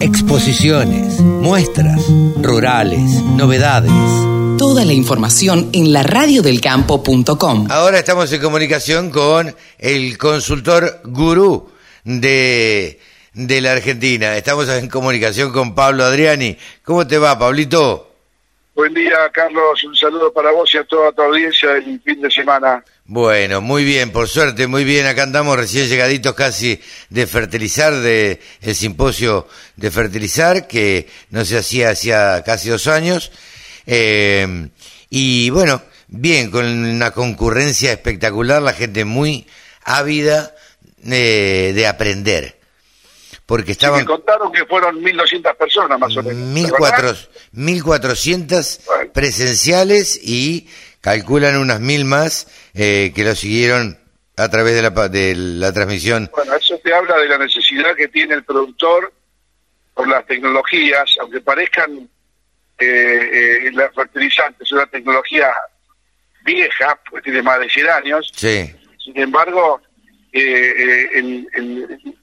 Exposiciones, muestras, rurales, novedades. Toda la información en la radiodelcampo.com. Ahora estamos en comunicación con el consultor gurú de, de la Argentina. Estamos en comunicación con Pablo Adriani. ¿Cómo te va, Pablito? Buen día, Carlos. Un saludo para vos y a toda tu audiencia del fin de semana. Bueno, muy bien, por suerte, muy bien. Acá andamos recién llegaditos casi de fertilizar, de el simposio de fertilizar, que no se hacía hacía casi dos años. Eh, y bueno, bien, con una concurrencia espectacular, la gente muy ávida eh, de aprender porque estaban... me contaron que fueron 1.200 personas más o menos. 1.400 presenciales y calculan unas mil más eh, que lo siguieron a través de la, de la transmisión. Bueno, eso te habla de la necesidad que tiene el productor por las tecnologías, aunque parezcan eh, eh, las fertilizantes, una tecnología vieja, porque tiene más de 100 años. Sí. Sin embargo, eh,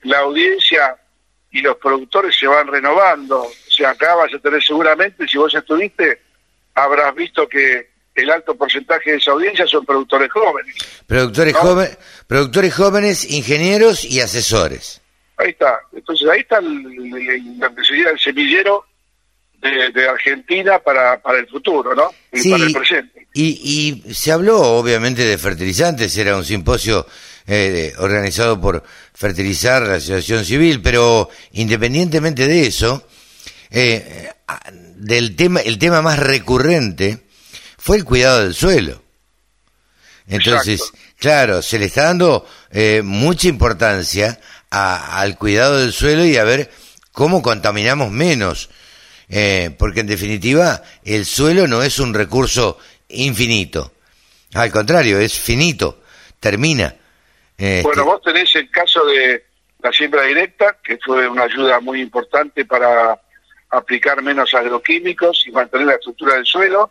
la audiencia y los productores se van renovando. O sea, acá vas a tener seguramente, si vos estuviste, habrás visto que el alto porcentaje de esa audiencia son productores jóvenes. Productores, jóvenes, productores jóvenes, ingenieros y asesores. Ahí está. Entonces ahí está la necesidad del semillero de, Argentina para, para el futuro, ¿no? Y para el presente. Y, y se habló obviamente de fertilizantes, era un simposio eh, organizado por Fertilizar, la Asociación Civil, pero independientemente de eso, eh, del tema, el tema más recurrente fue el cuidado del suelo. Entonces, claro, se le está dando eh, mucha importancia al cuidado del suelo y a ver cómo contaminamos menos. Eh, porque en definitiva el suelo no es un recurso infinito. Al contrario, es finito, termina. Este, bueno, vos tenés el caso de la siembra directa, que fue una ayuda muy importante para aplicar menos agroquímicos y mantener la estructura del suelo.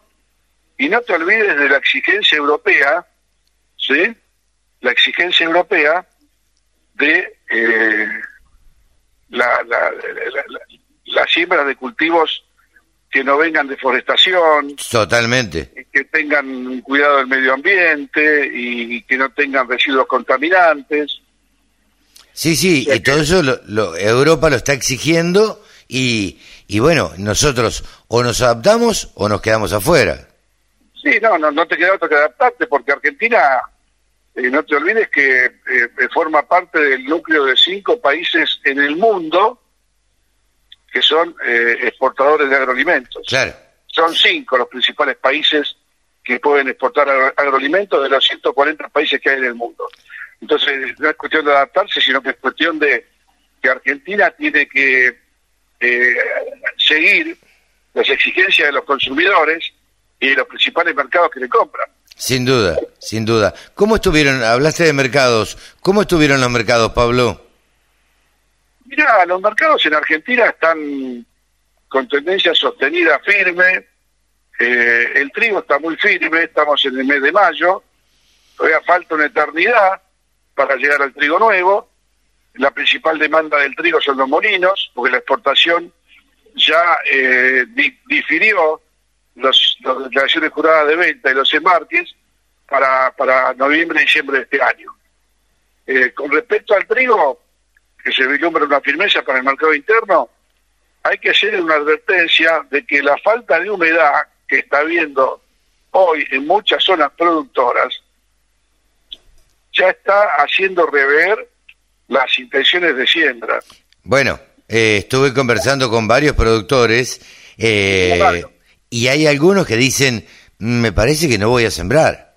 Y no te olvides de la exigencia europea, ¿sí? La exigencia europea de eh, la, la, la siembra de cultivos que no vengan deforestación. Totalmente. Que tengan cuidado del medio ambiente y que no tengan residuos contaminantes. Sí, sí, y todo eso lo, Europa lo está exigiendo y, y bueno, nosotros o nos adaptamos o nos quedamos afuera. Sí, no, no, no te queda otro que adaptarte porque Argentina, eh, no te olvides que eh, forma parte del núcleo de cinco países en el mundo que son eh, exportadores de agroalimentos. Claro. Son cinco los principales países que pueden exportar agroalimentos de los 140 países que hay en el mundo. Entonces, no es cuestión de adaptarse, sino que es cuestión de que Argentina tiene que eh, seguir las exigencias de los consumidores y de los principales mercados que le compran. Sin duda, sin duda. ¿Cómo estuvieron, hablaste de mercados, cómo estuvieron los mercados, Pablo? Mira, los mercados en Argentina están con tendencia sostenida firme. Eh, el trigo está muy firme, estamos en el mes de mayo. Todavía falta una eternidad para llegar al trigo nuevo. La principal demanda del trigo son los molinos, porque la exportación ya eh, difirió los, las declaraciones juradas de venta y los embarques para, para noviembre y diciembre de este año. Eh, con respecto al trigo, que se vislumbra una firmeza para el mercado interno, hay que hacer una advertencia de que la falta de humedad que está habiendo hoy en muchas zonas productoras ya está haciendo rever las intenciones de siembra. Bueno, eh, estuve conversando con varios productores eh, y hay algunos que dicen, me parece que no voy a sembrar,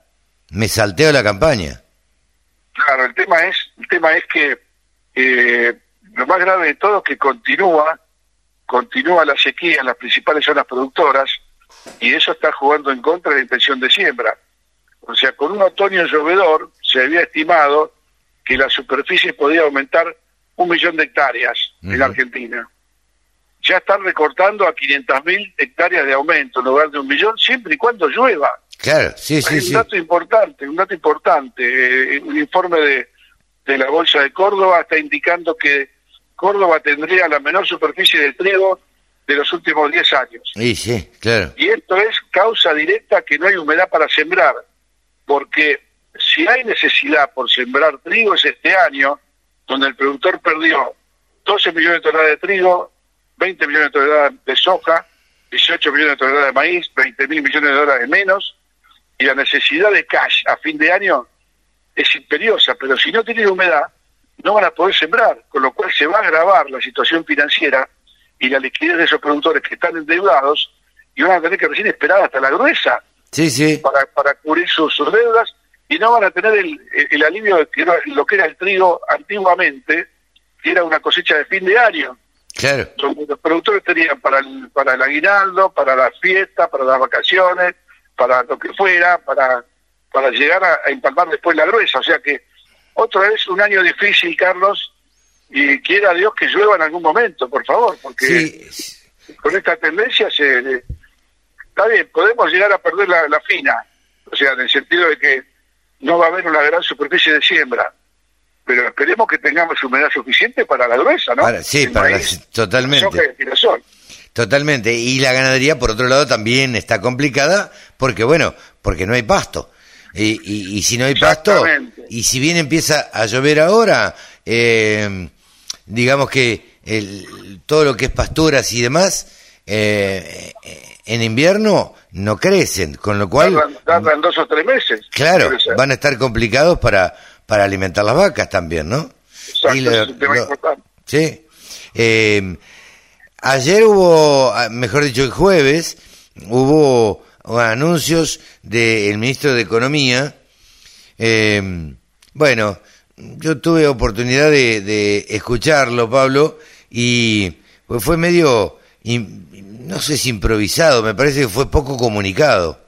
me salteo la campaña. Claro, el tema es, el tema es que eh, lo más grave de todo es que continúa, continúa la sequía en las principales zonas productoras y eso está jugando en contra de la intención de siembra. O sea, con un otoño llovedor se había estimado que la superficie podía aumentar un millón de hectáreas en Argentina. Ya están recortando a 500.000 hectáreas de aumento en lugar de un millón, siempre y cuando llueva. Claro, sí, sí, un dato importante, un dato importante. Eh, un informe de, de la Bolsa de Córdoba está indicando que Córdoba tendría la menor superficie de trigo de los últimos 10 años. Y sí, claro. Y esto es causa directa que no hay humedad para sembrar, porque si hay necesidad por sembrar trigo es este año, donde el productor perdió 12 millones de toneladas de trigo, 20 millones de toneladas de soja, 18 millones de toneladas de maíz, 20 mil millones de dólares menos, y la necesidad de cash a fin de año es imperiosa, pero si no tienen humedad, no van a poder sembrar, con lo cual se va a agravar la situación financiera y la liquidez de esos productores que están endeudados y van a tener que recién esperar hasta la gruesa sí, sí. Para, para cubrir sus, deudas y no van a tener el, el, alivio de lo que era el trigo antiguamente, que era una cosecha de fin de año. Claro. Los productores tenían para el, para el aguinaldo, para las fiestas, para las vacaciones, para lo que fuera, para, para llegar a, a empalmar después la gruesa. O sea que otra vez un año difícil, Carlos, y quiera Dios que llueva en algún momento, por favor, porque con esta tendencia se... Está bien, podemos llegar a perder la, fina, o sea, en el sentido de que no va a haber una gran superficie de siembra, pero esperemos que tengamos humedad suficiente para la gruesa, ¿no? sí, para totalmente. Totalmente. Y la ganadería, por otro lado, también está complicada porque, bueno, porque no hay pasto. Y, y, si no hay pasto, y si bien empieza a llover ahora, eh, digamos que el, todo lo que es pasturas y demás, eh, en invierno no crecen, con lo cual... Tardan, dos o tres meses. Claro, van a estar complicados para, para alimentar las vacas también, ¿no? Exacto, Sí. Eh, ayer hubo, ah, mejor dicho, el jueves, hubo anuncios del ministro de Economía. Eh, bueno, yo tuve oportunidad de, escucarlo, Pablo, y pues fue medio, no sé si improvisado, me parece que fue poco comunicado.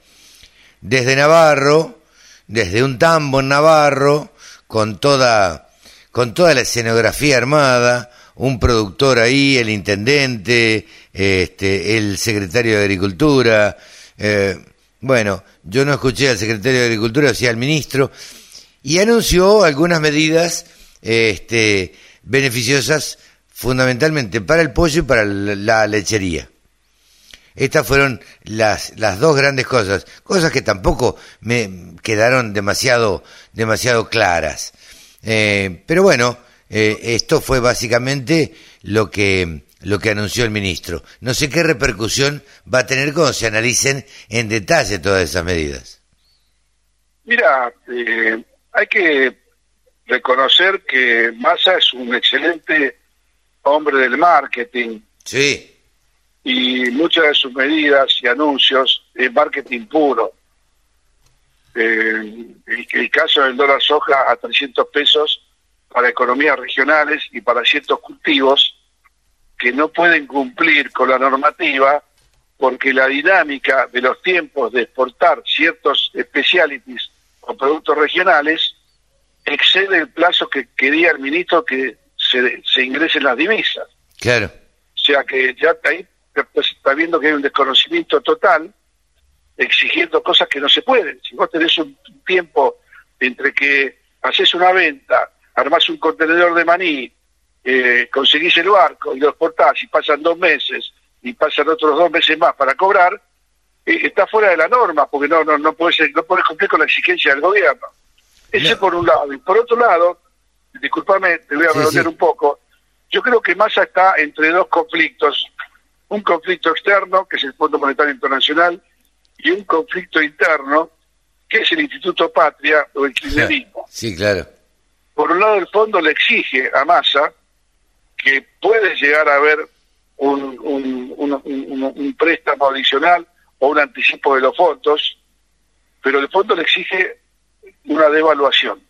Desde Navarro, desde un tambo en Navarro, con toda, con toda la escenografía armada, un productor ahí, el intendente, este, el secretario de Agricultura, eh, bueno, yo no escuché al secretario de Agricultura, o al ministro, y anunció algunas medidas este, beneficiosas fundamentalmente para el pollo y para la lechería. Estas fueron las, las dos grandes cosas, cosas que tampoco me quedaron demasiado, demasiado claras. Eh, pero bueno, eh, esto fue básicamente lo que, lo que anunció el ministro. No sé qué repercusión va a tener cuando se analicen en detalle todas esas medidas. Mira, eh, hay que reconocer que Massa es un excelente hombre del marketing. Sí. Y muchas de sus medidas y anuncios es marketing puro. Eh, el, caso del dólar soja a 300 pesos para economías regionales y para ciertos cultivos que no pueden cumplir con la normativa porque la dinámica de los tiempos de exportar ciertos specialities o productos regionales excede el plazo que quería el ministro que se, se ingresen las divisas. Claro. O sea que ya está ahí está viendo que hay un desconocimiento total exigiendo cosas que no se pueden. Si vos tenés un tiempo entre que haces una venta, armás un contenedor de maní, eh, conseguís el barco y lo exportás y pasan dos meses y pasan otros dos meses más para cobrar, eh, está fuera de la norma porque no no no puedes no puedes cumplir con la exigencia del gobierno. Ese por un lado. Y por otro lado, discúlpame, te voy a redondear un poco, yo creo que Massa está entre dos conflictos. Un conflicto externo, que es el Fondo Monetario Internacional, y un conflicto interno, que es el Instituto Patria o el kirchnerismo. Sí, claro. Por un lado, el fondo le exige a Massa que puede llegar a haber un, un préstamo adicional o un anticipo de los fondos, pero el fondo le exige una devaluación.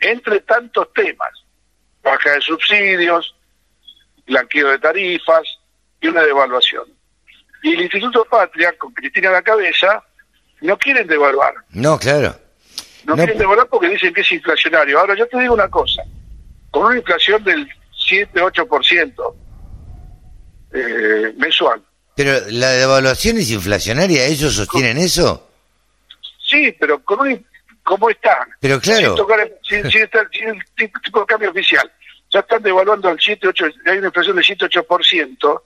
Entre tantos temas, baja de subsidios, blanqueo de tarifas y una devaluación. Y el Instituto Patria, con Cristina a la cabeza, no quieren devaluar. No, claro. No, quieren devaluar porque dicen que es inflacionario. Ahora, yo te digo una cosa, con una inflación del 7-8% eh, mensual. Pero la devaluación es inflacionaria, ¿ellos sostienen eso? Sí, pero con un, ¿Cómo está? Pero claro. Sin, tocar, sin, sin, el tipo de cambio oficial. ya están devaluando al 7, 8, hay una inflación del 7-8%,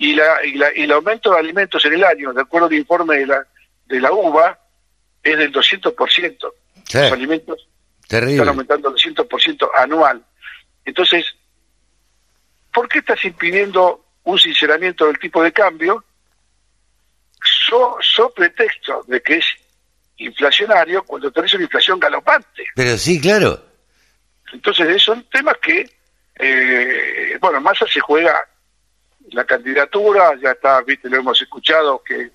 y, la, y, la, y el aumento de alimentos en el año, de acuerdo al informe de la, de la UVA, es del 200%. Sí. Los alimentos Terrible. están aumentando el 200% anual. Entonces, ¿por qué estás impidiendo un sinceramiento del tipo de cambio? So, so pretexto de que es inflacionario cuando tenés una inflación galopante. Pero sí, claro. Entonces, son temas que, eh, bueno, Massa se juega la candidatura, ya está, viste, lo hemos escuchado, que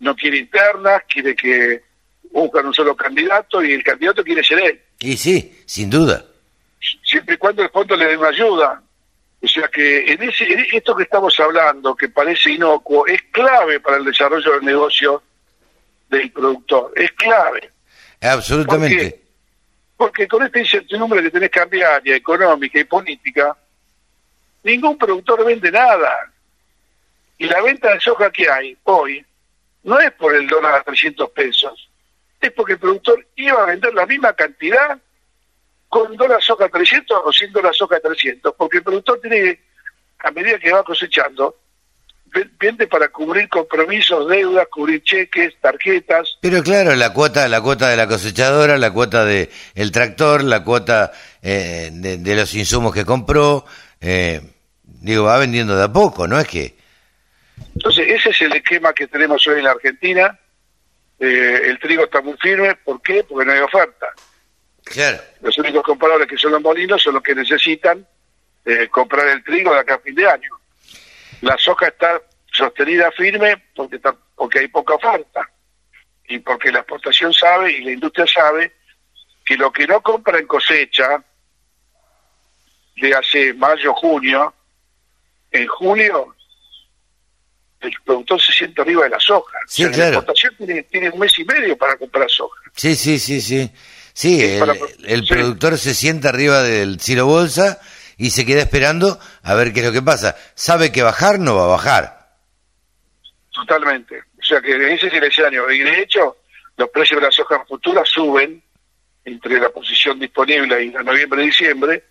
no quiere internas, quiere que buscan un solo candidato y el candidato quiere ser él, Y sí, sin duda. siempre y cuando el fondo le dé una ayuda. O sea que en, ese, en esto que estamos hablando, que parece inocuo, es clave para el desarrollo del negocio del productor, es clave. Absolutamente. Porque con esta incertidumbre que tenés cambiaria, económica y política, ningún productor vende nada. Y la venta de soja que hay hoy no es por el dólar a 300 pesos, es porque el productor iba a vender la misma cantidad con dólar soja a 300 o sin dólar soja a 300, porque el productor tiene, a medida que va cosechando, ve- vende para cubrir compromisos, deudas, cubrir cheques, tarjetas, Pero claro, la cuota, la cuota de la cosechadora, la cuota de el tractor, la cuota eh, de, de los insumos que compró, eh, digo, va vendiendo de a poco, ¿no es que? Entonces, ese es el esquema que tenemos hoy en la Argentina. Eh, el trigo está muy firme. ¿Por qué? Porque no hay oferta. Claro. Los únicos compradores que son los molinos son los que necesitan eh, comprar el trigo de acá a fin de año. La soja está sostenida firme porque, está- porque hay poca oferta. Y porque la exportación sabe y la industria sabe que lo que no compra en cosecha de hace mayo, junio, en junio el productor se siente arriba de la soja. Sí, O sea, claro. La exportación tiene, tiene un mes y medio para comprar soja. Sí, sí, sí, sí. Sí, el, para- el sí. productor se sienta arriba del Ciro Bolsa y se queda esperando a ver qué es lo que pasa. Sabe que bajar no va a bajar. Totalmente. O sea que ese es el escenario. Y de hecho, los precios de la soja futura suben entre la posición disponible y la noviembre-diciembre.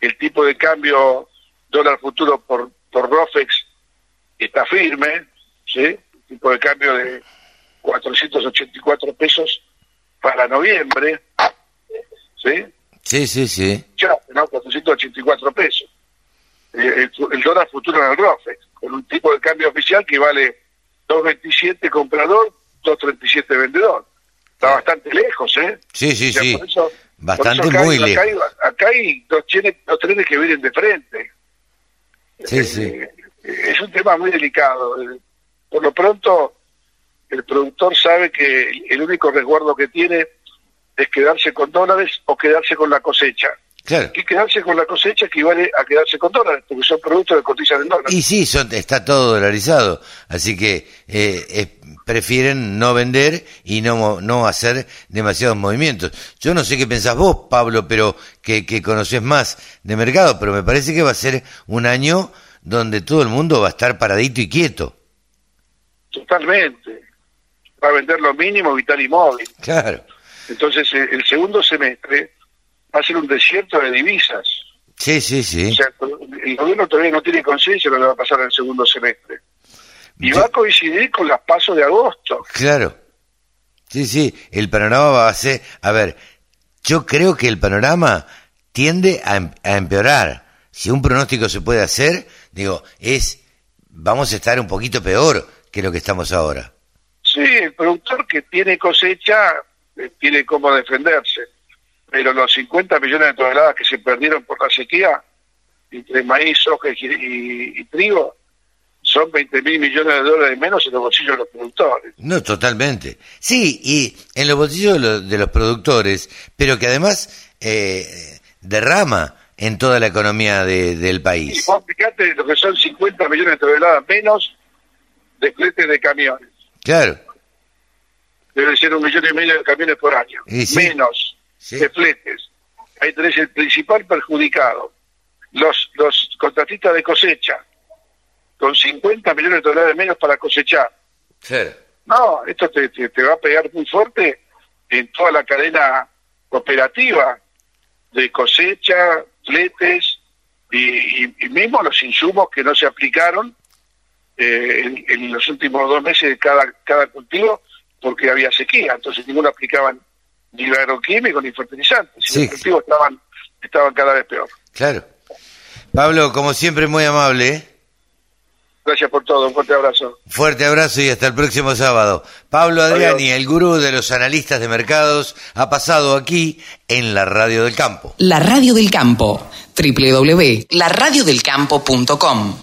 El tipo de cambio dólar futuro por, por ROFEX está firme, ¿sí? Tipo de cambio de 484 pesos para noviembre, ¿sí? Sí, sí, sí. Ya, ¿no? 484 pesos. Eh, El, el dólar futuro en el ROFEX, con un tipo de cambio oficial que vale 2.27 comprador, 2.37 vendedor. Está bastante lejos, ¿eh? Sí, sí, O sea, sí. por eso- Bastante por eso acá muy hay- acá lejos. hay- Acá hay dos trenes, dos trenes que vienen de frente. Sí, sí. Eh, es un tema muy delicado. Eh, Por lo pronto, el productor sabe que el único resguardo que tiene es quedarse con dólares o quedarse con la cosecha. Claro. Y quedarse con la cosecha equivale a quedarse con dólares, porque son productos que cotizan en dólares. Y sí, son- está todo dolarizado, así que eh, prefieren no vender y no, no hacer demasiados movimientos. Yo no sé qué pensás vos, Pablo, pero que, que conocés más de mercado, pero me parece que va a ser un año donde todo el mundo va a estar paradito y quieto. Totalmente. Va a vender lo mínimo, vital y móvil. Claro. Entonces, eh, el segundo semestre va a ser un desierto de divisas. Sí, sí, sí. O sea, el gobierno todavía no tiene conciencia de lo que va a pasar en el segundo semestre. Y va a coincidir con las pasos de agosto. Claro. Sí, sí, el panorama va a ser... A ver, yo creo que el panorama tiende a, em- a empeorar. Si un pronóstico se puede hacer, digo, es... Vamos a estar un poquito peor que lo que estamos ahora. Sí, el productor que tiene cosecha eh, tiene cómo defenderse, pero los 50 millones de toneladas que se perdieron por la sequía, entre maíz, soja y, y- y trigo, son 20 mil millones de dólares menos en los bolsillos de los productores. No, totalmente. Sí, y en los bolsillos de, los- de los productores, pero que además eh, derrama en toda la economía de- del Y país. vos fijate lo que son 50 millones de toneladas menos de fletes de camiones. Claro. Debe ser un millón y medio de camiones por año. Y sí. Menos Sí. de fletes. Ahí tenés el principal perjudicado. Los, los contratistas de cosecha, con 50 millones de toneladas menos para cosechar. No, esto te, te, te va a pegar muy fuerte en toda la cadena operativa de cosecha, fletes y, y, mismo los insumos que no se aplicaron eh, en, los últimos dos meses de cada, cada cultivo porque había sequía, entonces ninguno aplicaban ni agroquímico ni fertilizantes, y los cultivos estaban, estaban cada vez peor. Claro. Pablo, como siempre, muy amable. ¿eh? Gracias por todo, un fuerte abrazo. Fuerte abrazo y hasta el próximo sábado. Pablo Adriani, el gurú de los analistas de mercados, ha pasado aquí en la Radio del Campo. La Radio del Campo, www.laradiodelcampo.com